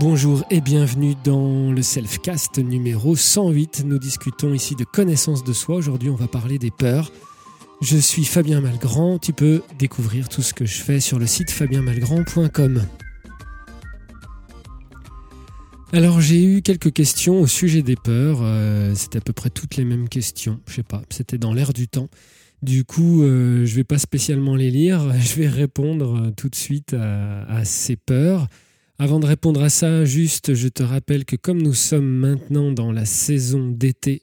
Bonjour et bienvenue dans le Selfcast numéro 108. Nous discutons ici de connaissance de soi. Aujourd'hui, on va parler des peurs. Je suis Fabien Malgrand. Tu peux découvrir tout ce que je fais sur le site fabienmalgrand.com. Alors j'ai eu quelques questions au sujet des peurs. Euh, c'était à peu près toutes les mêmes questions. Je sais pas, c'était dans l'air du temps. Du coup, euh, je vais pas spécialement les lire. Je vais répondre euh, tout de suite à ces peurs. Avant de répondre à ça, juste, je te rappelle que comme nous sommes maintenant dans la saison d'été,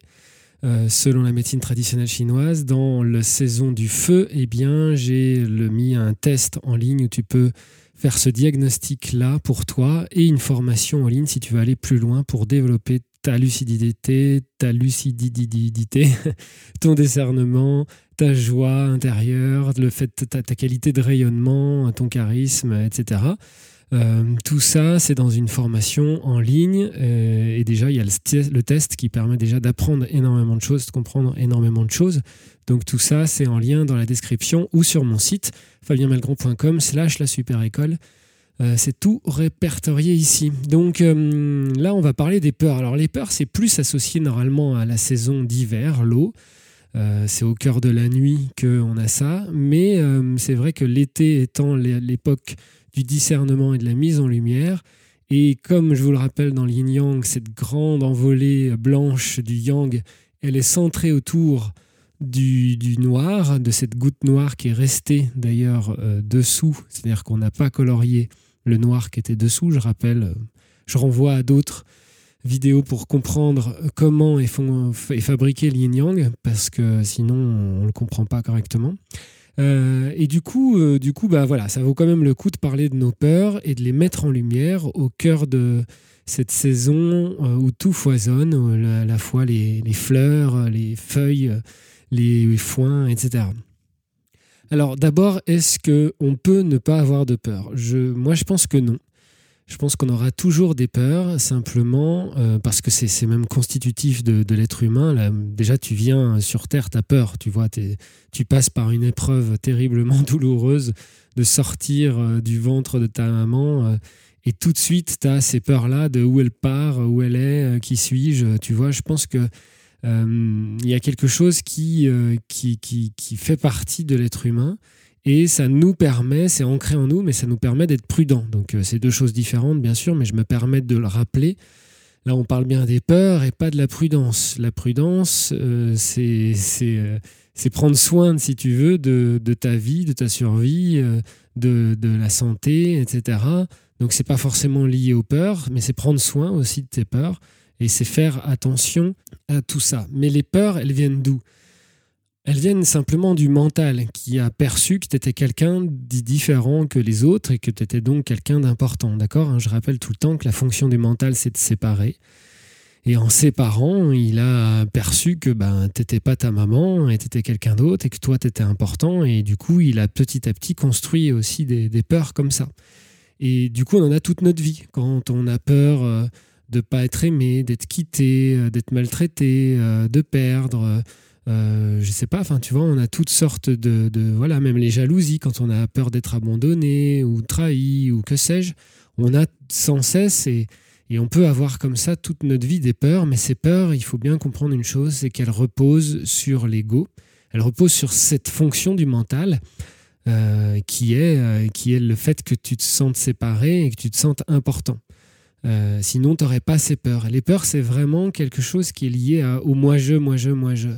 euh, selon la médecine traditionnelle chinoise, dans la saison du feu, eh bien, j'ai mis un test en ligne où tu peux faire ce diagnostic-là pour toi et une formation en ligne si tu veux aller plus loin pour développer ta lucidité, ta lucidité, ton discernement, ta joie intérieure, le fait ta, ta qualité de rayonnement, ton charisme, etc. Euh, tout ça, c'est dans une formation en ligne. Euh, et déjà, il y a le, test qui permet déjà d'apprendre énormément de choses, de comprendre énormément de choses. Donc tout ça, c'est en lien dans la description ou sur mon site, fabienmalgrand.com slash la super école. Euh, c'est tout répertorié ici. Donc là, on va parler des peurs. Alors les peurs, c'est plus associé normalement à la saison d'hiver, l'eau. c'est au cœur de la nuit qu'on a ça. Mais c'est vrai que l'été étant l'époque du discernement et de la mise en lumière. Et comme je vous le rappelle dans l'yin yang, cette grande envolée blanche du yang, elle est centrée autour du, noir, de cette goutte noire qui est restée d'ailleurs euh, dessous, c'est-à-dire qu'on n'a pas colorié le noir qui était dessous. Je rappelle, je renvoie à d'autres vidéos pour comprendre comment est, est fabriqué le yin yang, parce que sinon on ne le comprend pas correctement. Euh, et du coup, euh, du coup bah, voilà, ça vaut quand même le coup de parler de nos peurs et de les mettre en lumière au cœur de cette saison euh, où tout foisonne, à la fois les, fleurs, les feuilles, les foins, etc. Alors d'abord, est-ce qu'on peut ne pas avoir de peur? Moi, je pense que non. Je pense qu'on aura toujours des peurs, simplement euh, parce que c'est même constitutif de, l'être humain. Déjà, tu viens sur Terre, tu as peur, tu vois, tu passes par une épreuve terriblement douloureuse de sortir euh, du ventre de ta maman. Euh, et tout de suite, tu as ces peurs-là de où elle part, où elle est, qui suis-je. Tu vois, je pense que il y a quelque chose qui, qui, qui fait partie de l'être humain et ça nous permet, c'est ancré en nous, mais ça nous permet d'être prudent. Donc euh, c'est deux choses différentes, bien sûr, mais je me permets de le rappeler. Là, on parle bien des peurs et pas de la prudence. La prudence, euh, euh, c'est prendre soin, si tu veux, de, ta vie, de ta survie, de, de la santé, etc. Donc c'est pas forcément lié aux peurs, mais c'est prendre soin aussi de tes peurs et c'est faire attention à tout ça. Mais les peurs, elles viennent d'où? Elles viennent simplement du mental qui a perçu que tu étais quelqu'un différent que les autres et que tu donc quelqu'un d'important. D'accord hein, Je rappelle tout le temps que la fonction du mental, c'est de séparer. Et en séparant, il a perçu que ben, tu n'étais pas ta maman et tu étais quelqu'un d'autre et que toi, tu étais important. Et du coup, il a petit à petit construit aussi des, peurs comme ça. Et du coup, on en a toute notre vie. Quand on a peur euh, de ne pas être aimé, d'être quitté, euh, d'être maltraité, euh, de perdre euh, je sais pas, enfin tu vois, on a toutes sortes de, voilà, même les jalousies quand on a peur d'être abandonné ou trahi ou que sais-je, on a sans cesse et, on peut avoir comme ça toute notre vie des peurs, mais ces peurs, il faut bien comprendre une chose, c'est qu'elles reposent sur l'ego, elles reposent sur cette fonction du mental euh, qui, est, euh, qui est le fait que tu te sentes séparé et que tu te sentes important. sinon, tu n'aurais pas ces peurs. les peurs, c'est vraiment quelque chose qui est lié au moi-je, moi-je, moi-je.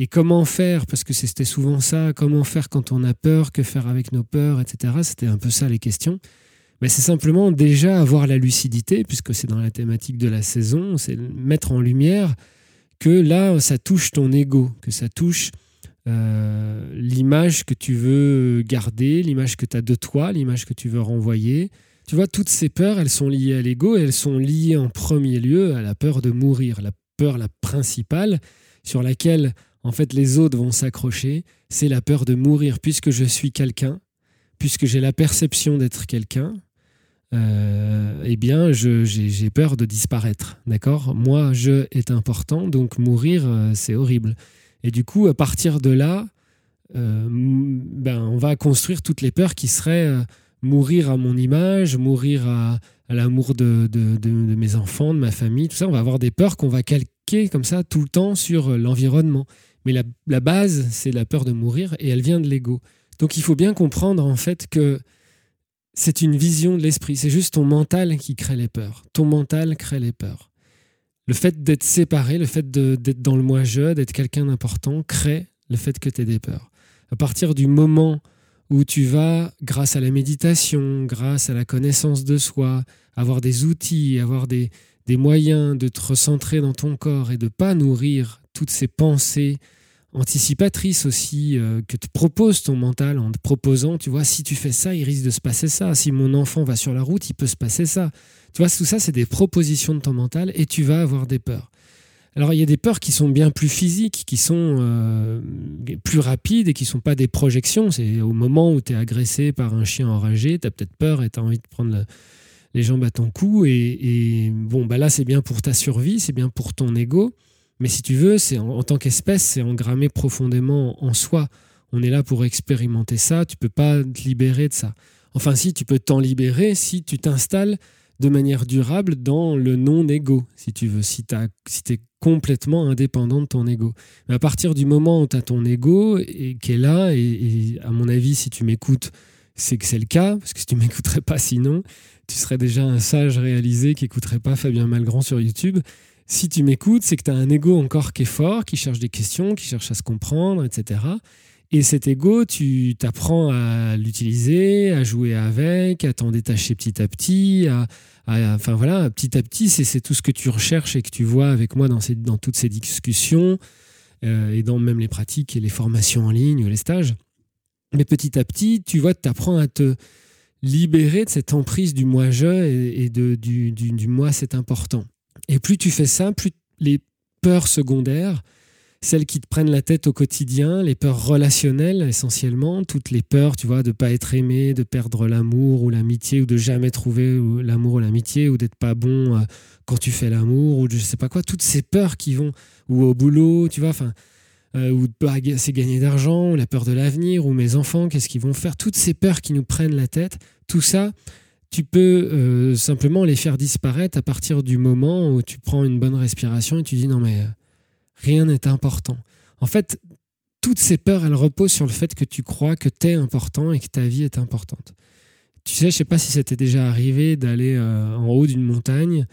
Et comment faire, parce que c'était souvent ça, comment faire quand on a peur, que faire avec nos peurs, etc. C'était un peu ça les questions. Mais c'est simplement déjà avoir la lucidité, puisque c'est dans la thématique de la saison, c'est mettre en lumière que là, ça touche ton ego, que ça touche euh, l'image que tu veux garder, l'image que tu as de toi, l'image que tu veux renvoyer. Tu vois, toutes ces peurs, elles sont liées à l'ego et elles sont liées en premier lieu à la peur de mourir, la peur la principale sur laquelle en fait les autres vont s'accrocher, c'est la peur de mourir puisque je suis quelqu'un, puisque j'ai la perception d'être quelqu'un, euh, eh bien j'ai peur de disparaître. D'accord? Moi, je est important, donc mourir, euh, c'est horrible. Et du coup, à partir de là, euh, ben, on va construire toutes les peurs qui seraient mourir à mon image, mourir à, l'amour de, mes enfants, de ma famille, tout ça. On va avoir des peurs qu'on va calquer comme ça tout le temps sur l'environnement. Mais la, base, c'est la peur de mourir et elle vient de l'ego. Donc il faut bien comprendre en fait que c'est une vision de l'esprit. C'est juste ton mental qui crée les peurs. Ton mental crée les peurs. Le fait d'être séparé, le fait d'être dans le moi-je, d'être quelqu'un d'important, crée le fait que tu aies des peurs. À partir du moment où tu vas, grâce à la méditation, grâce à la connaissance de soi, avoir des outils, avoir des, des moyens de te recentrer dans ton corps et de pas nourrir toutes ces pensées anticipatrices aussi euh, que te propose ton mental en te proposant, tu vois, si tu fais ça, il risque de se passer ça. Si mon enfant va sur la route, il peut se passer ça. Tu vois, tout ça, c'est des propositions de ton mental et tu vas avoir des peurs. Alors il y a des peurs qui sont bien plus physiques, qui sont euh, plus rapides et qui ne sont pas des projections. C'est au moment où tu es agressé par un chien enragé, tu as peut-être peur et tu as envie de prendre les jambes à ton cou. Et, bon, bah là c'est bien pour ta survie, c'est bien pour ton ego. Mais si tu veux, c'est en, tant qu'espèce, c'est engrammé profondément en soi. On est là pour expérimenter ça, tu peux pas te libérer de ça. Enfin si, tu peux t'en libérer si tu t'installes de manière durable dans le non-ego, si tu veux, si tu es complètement indépendant de ton ego. Mais à partir du moment où tu as ton ego et, qui est là, et, à mon avis, si tu m'écoutes, c'est que c'est le cas, parce que si tu m'écouterais pas sinon, tu serais déjà un sage réalisé qui écouterait pas Fabien Malgrand sur YouTube. Si tu m'écoutes, c'est que tu as un ego encore qui est fort, qui cherche des questions, qui cherche à se comprendre, etc. Et cet ego, tu t'apprends à l'utiliser, à jouer avec, à t'en détacher petit à petit, enfin voilà, petit à petit, c'est tout ce que tu recherches et que tu vois avec moi dans, toutes ces discussions euh, et dans même les pratiques et les formations en ligne, les stages. Mais petit à petit, tu vois, tu apprends à te libérer de cette emprise du moi-je et, du moi, c'est important. Et plus tu fais ça, plus les peurs secondaires, celles qui te prennent la tête au quotidien, les peurs relationnelles essentiellement, toutes les peurs, tu vois, de pas être aimé, de perdre l'amour ou l'amitié, ou de jamais trouver l'amour ou l'amitié, ou d'être pas bon euh, quand tu fais l'amour, ou je sais pas quoi, toutes ces peurs qui vont, ou au boulot, tu vois, enfin, euh, ou c'est gagner d'argent, ou la peur de l'avenir, ou mes enfants, qu'est-ce qu'ils vont faire, toutes ces peurs qui nous prennent la tête, tout ça, tu peux euh, simplement les faire disparaître à partir du moment où tu prends une bonne respiration et tu dis non mais Rien n'est important. En fait, toutes ces peurs, elles reposent sur le fait que tu crois que tu es important et que ta vie est importante. Tu sais, je sais pas si ça t'est déjà arrivé d'aller euh, en haut d'une montagne.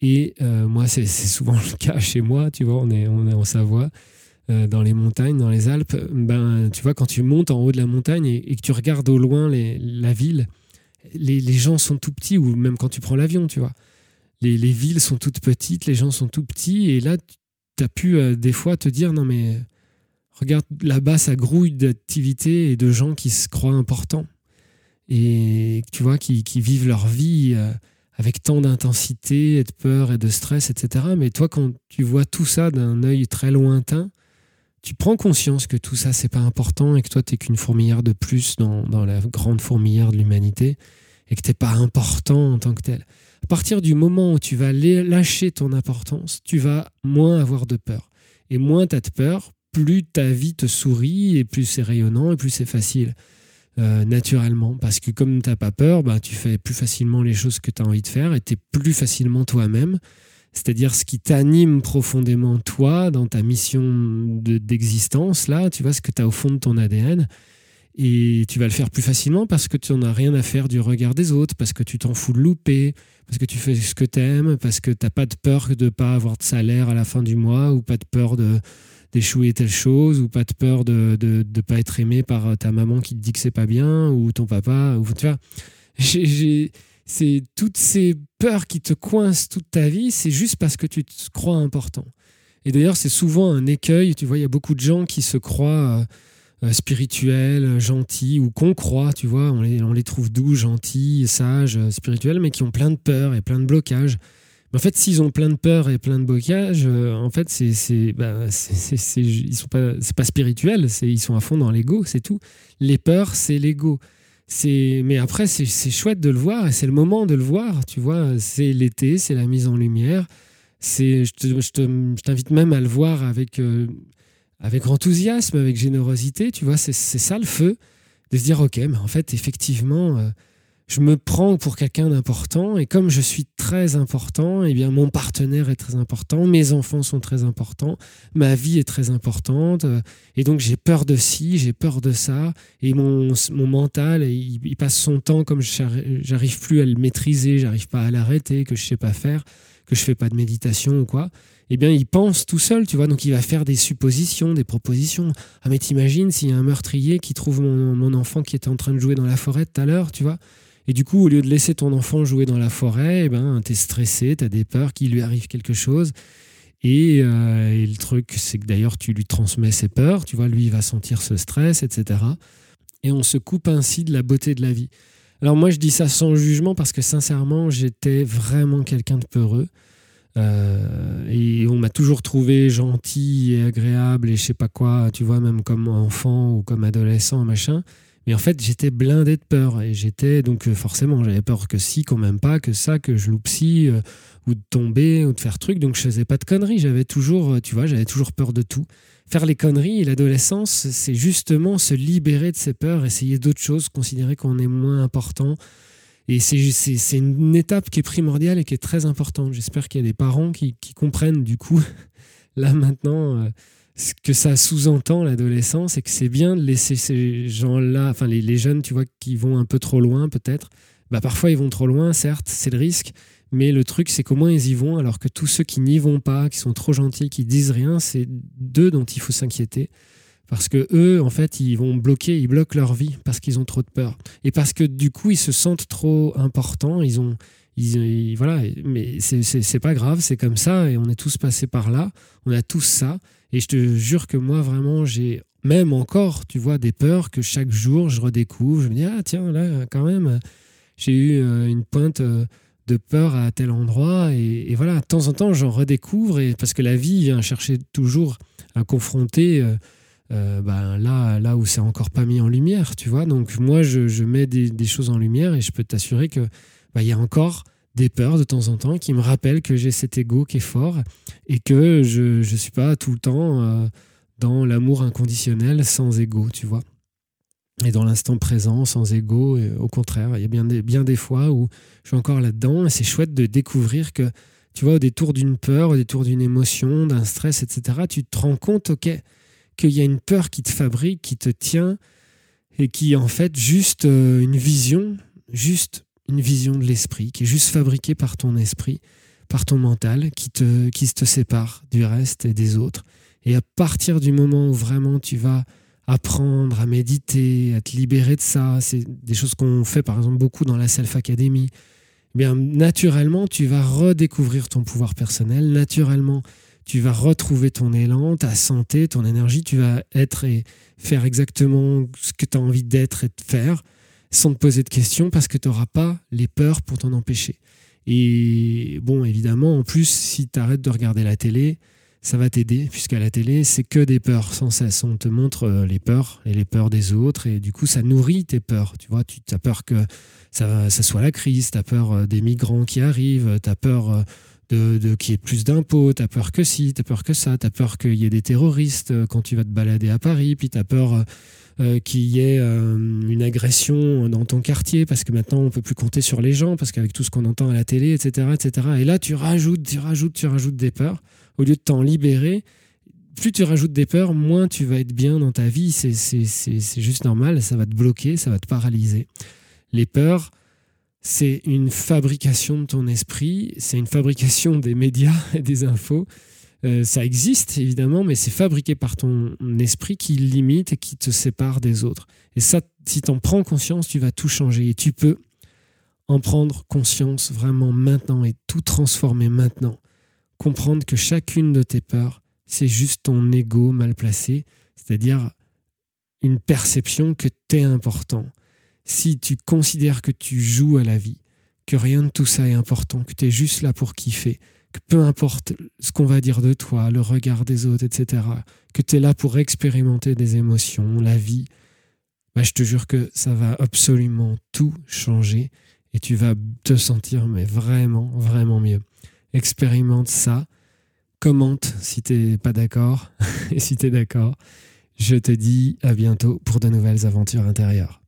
Et euh, moi, c'est souvent le cas chez moi, tu vois, on est, on est en Savoie, euh, dans les montagnes, dans les Alpes. Ben, tu vois, quand tu montes en haut de la montagne et, que tu regardes au loin la ville, les, gens sont tout petits, ou même quand tu prends l'avion, tu vois. Les, les, villes sont toutes petites, les gens sont tout petits, et là, tu as pu euh, des fois te dire non mais regarde là-bas ça grouille d'activités et de gens qui se croient importants et tu vois qui, vivent leur vie euh, avec tant d'intensité et de peur et de stress etc mais toi quand tu vois tout ça d'un œil très lointain tu prends conscience que tout ça c'est pas important et que toi tu n'es qu'une fourmilière de plus dans, dans la grande fourmilière de l'humanité et que t'es pas important en tant que tel à partir du moment où tu vas lâcher ton importance, tu vas moins avoir de peur. Et moins tu as de peur, plus ta vie te sourit et plus c'est rayonnant et plus c'est facile. Euh, naturellement. Parce que comme tu n'as pas peur, bah, tu fais plus facilement les choses que tu as envie de faire et tu es plus facilement toi-même. C'est-à-dire ce qui t'anime profondément toi dans ta mission d'existence, là, tu vois, ce que tu as au fond de ton ADN, et tu vas le faire plus facilement parce que tu n'en as rien à faire du regard des autres, parce que tu t'en fous de louper, parce que tu fais ce que tu aimes, parce que tu n'as pas de peur de pas avoir de salaire à la fin du mois, ou pas de peur d'échouer telle chose, ou pas de peur de ne de, pas être aimé par ta maman qui te dit que c'est pas bien, ou ton papa. Ou, tu vois, c'est toutes ces peurs qui te coincent toute ta vie, c'est juste parce que tu te crois important. Et d'ailleurs, c'est souvent un écueil. Tu vois, il y a beaucoup de gens qui se croient... Euh, euh, spirituels, gentils, ou qu'on croit, tu vois, on les, trouve doux, gentils, sages, euh, spirituels, mais qui ont plein de peurs et plein de blocages. Mais en fait, s'ils ont plein de peurs et plein de blocages, euh, en fait, c'est c'est bah, sont pas c'est spirituel, c'est ils sont à fond dans l'ego, c'est tout. Les peurs, c'est l'ego. Mais après c'est chouette de le voir et c'est le moment de le voir, tu vois. C'est l'été, c'est la mise en lumière. C'est je t'invite même à le voir avec avec enthousiasme, avec générosité, tu vois, c'est ça le feu, de se dire, ok, mais en fait, effectivement, euh, je me prends pour quelqu'un d'important et comme je suis très important, eh bien mon partenaire est très important, mes enfants sont très importants, ma vie est très importante et donc j'ai peur de ci, j'ai peur de ça et mon, mental il, passe son temps comme j'arrive plus à le maîtriser, j'arrive pas à l'arrêter, que je sais pas faire, que je fais pas de méditation ou quoi. Eh bien, il pense tout seul, tu vois, donc il va faire des suppositions, des propositions. Ah, mais t'imagines s'il y a un meurtrier qui trouve mon, mon enfant qui était en train de jouer dans la forêt tout à l'heure, tu vois? Et du coup, au lieu de laisser ton enfant jouer dans la forêt, eh ben, tu es stressé, tu as des peurs qu'il lui arrive quelque chose. Euh, et, le truc, c'est que d'ailleurs, tu lui transmets ses peurs, tu vois, lui, il va sentir ce stress, etc. Et on se coupe ainsi de la beauté de la vie. Alors moi, je dis ça sans jugement parce que sincèrement, j'étais vraiment quelqu'un de peureux. Euh, et on m'a toujours trouvé gentil et agréable et je sais pas quoi, tu vois, même comme enfant ou comme adolescent, machin. Mais en fait, j'étais blindé de peur. Et j'étais donc euh, forcément, j'avais peur que si, qu'on m'aime pas, que ça, que je loupe si, euh, ou de tomber, ou de faire truc. Donc je faisais pas de conneries. J'avais toujours, euh, tu vois, j'avais toujours peur de tout. Faire les conneries l'adolescence, c'est justement se libérer de ses peurs, essayer d'autres choses, considérer qu'on est moins important. Et c'est une étape qui est primordiale et qui est très importante. J'espère qu'il y a des parents qui, comprennent du coup, là maintenant ce que ça sous-entend l'adolescence, c'est que c'est bien de laisser ces gens-là, enfin les, jeunes, tu vois, qui vont un peu trop loin peut-être. Bah parfois ils vont trop loin, certes, c'est le risque, mais le truc c'est qu'au moins ils y vont, alors que tous ceux qui n'y vont pas, qui sont trop gentils, qui disent rien, c'est d'eux dont il faut s'inquiéter. Parce que eux, en fait, ils vont bloquer, ils bloquent leur vie parce qu'ils ont trop de peur. Et parce que du coup, ils se sentent trop importants, ils ont, ils, voilà, mais c'est pas grave, c'est comme ça, et on est tous passés par là, on a tous ça. Et je te jure que moi, vraiment, j'ai même encore, tu vois, des peurs que chaque jour je redécouvre. Je me dis, ah tiens, là, quand même, j'ai eu euh, une pointe euh, de peur à tel endroit. Et, voilà, de temps en temps, j'en redécouvre. Et, parce que la vie vient chercher toujours à confronter euh, ben, là, là où c'est encore pas mis en lumière, tu vois. Donc moi, je, mets des, choses en lumière et je peux t'assurer que ben, il y a encore des peurs de temps en temps qui me rappellent que j'ai cet ego qui est fort et que je ne suis pas tout le temps euh, dans l'amour inconditionnel sans ego, tu vois. Et dans l'instant présent, sans ego, au contraire, il y a bien des, bien des fois où je suis encore là-dedans et c'est chouette de découvrir que, tu vois, au détour d'une peur, au détour d'une émotion, d'un stress, etc., tu te rends compte, ok, qu'il y a une peur qui te fabrique, qui te tient et qui est en fait juste euh, une vision, juste une vision de l'esprit qui est juste fabriquée par ton esprit, par ton mental, qui te, qui te sépare du reste et des autres. Et à partir du moment où vraiment tu vas apprendre à méditer, à te libérer de ça, c'est des choses qu'on fait par exemple beaucoup dans la Self Academy, eh bien naturellement tu vas redécouvrir ton pouvoir personnel, naturellement tu vas retrouver ton élan, ta santé, ton énergie, tu vas être et faire exactement ce que tu as envie d'être et de faire sans te poser de questions parce que tu n'auras pas les peurs pour t'en empêcher. Et bon, évidemment, en plus, si tu arrêtes de regarder la télé, ça va t'aider, puisqu'à la télé, c'est que des peurs sans cesse. On te montre euh, les peurs et les peurs des autres, et du coup, ça nourrit tes peurs. Tu vois, tu as peur que ça, ça soit la crise, tu as peur euh, des migrants qui arrivent, tu as peur euh, de, de qu'il y ait plus d'impôts, tu as peur que si, tu as peur que ça, tu as peur qu'il y ait des terroristes quand tu vas te balader à Paris, puis tu as peur euh, qu'il y ait euh, une agression dans ton quartier, parce que maintenant on peut plus compter sur les gens, parce qu'avec tout ce qu'on entend à la télé, etc., etc. Et là, tu rajoutes, tu rajoutes, tu rajoutes des peurs, au lieu de t'en libérer. Plus tu rajoutes des peurs, moins tu vas être bien dans ta vie. C'est juste normal, ça va te bloquer, ça va te paralyser. Les peurs, c'est une fabrication de ton esprit, c'est une fabrication des médias et des infos. Euh, ça existe évidemment, mais c'est fabriqué par ton esprit qui limite et qui te sépare des autres. Et ça, si tu en prends conscience, tu vas tout changer. Et tu peux en prendre conscience vraiment maintenant et tout transformer maintenant. Comprendre que chacune de tes peurs, c'est juste ton ego mal placé, c'est-à-dire une perception que tu es important. Si tu considères que tu joues à la vie, que rien de tout ça est important, que tu es juste là pour kiffer, que peu importe ce qu'on va dire de toi, le regard des autres, etc., que tu es là pour expérimenter des émotions, la vie, bah, je te jure que ça va absolument tout changer et tu vas te sentir vraiment, vraiment mieux. Expérimente ça, commente si t'es pas d'accord et si tu es d'accord, je te dis à bientôt pour de nouvelles aventures intérieures.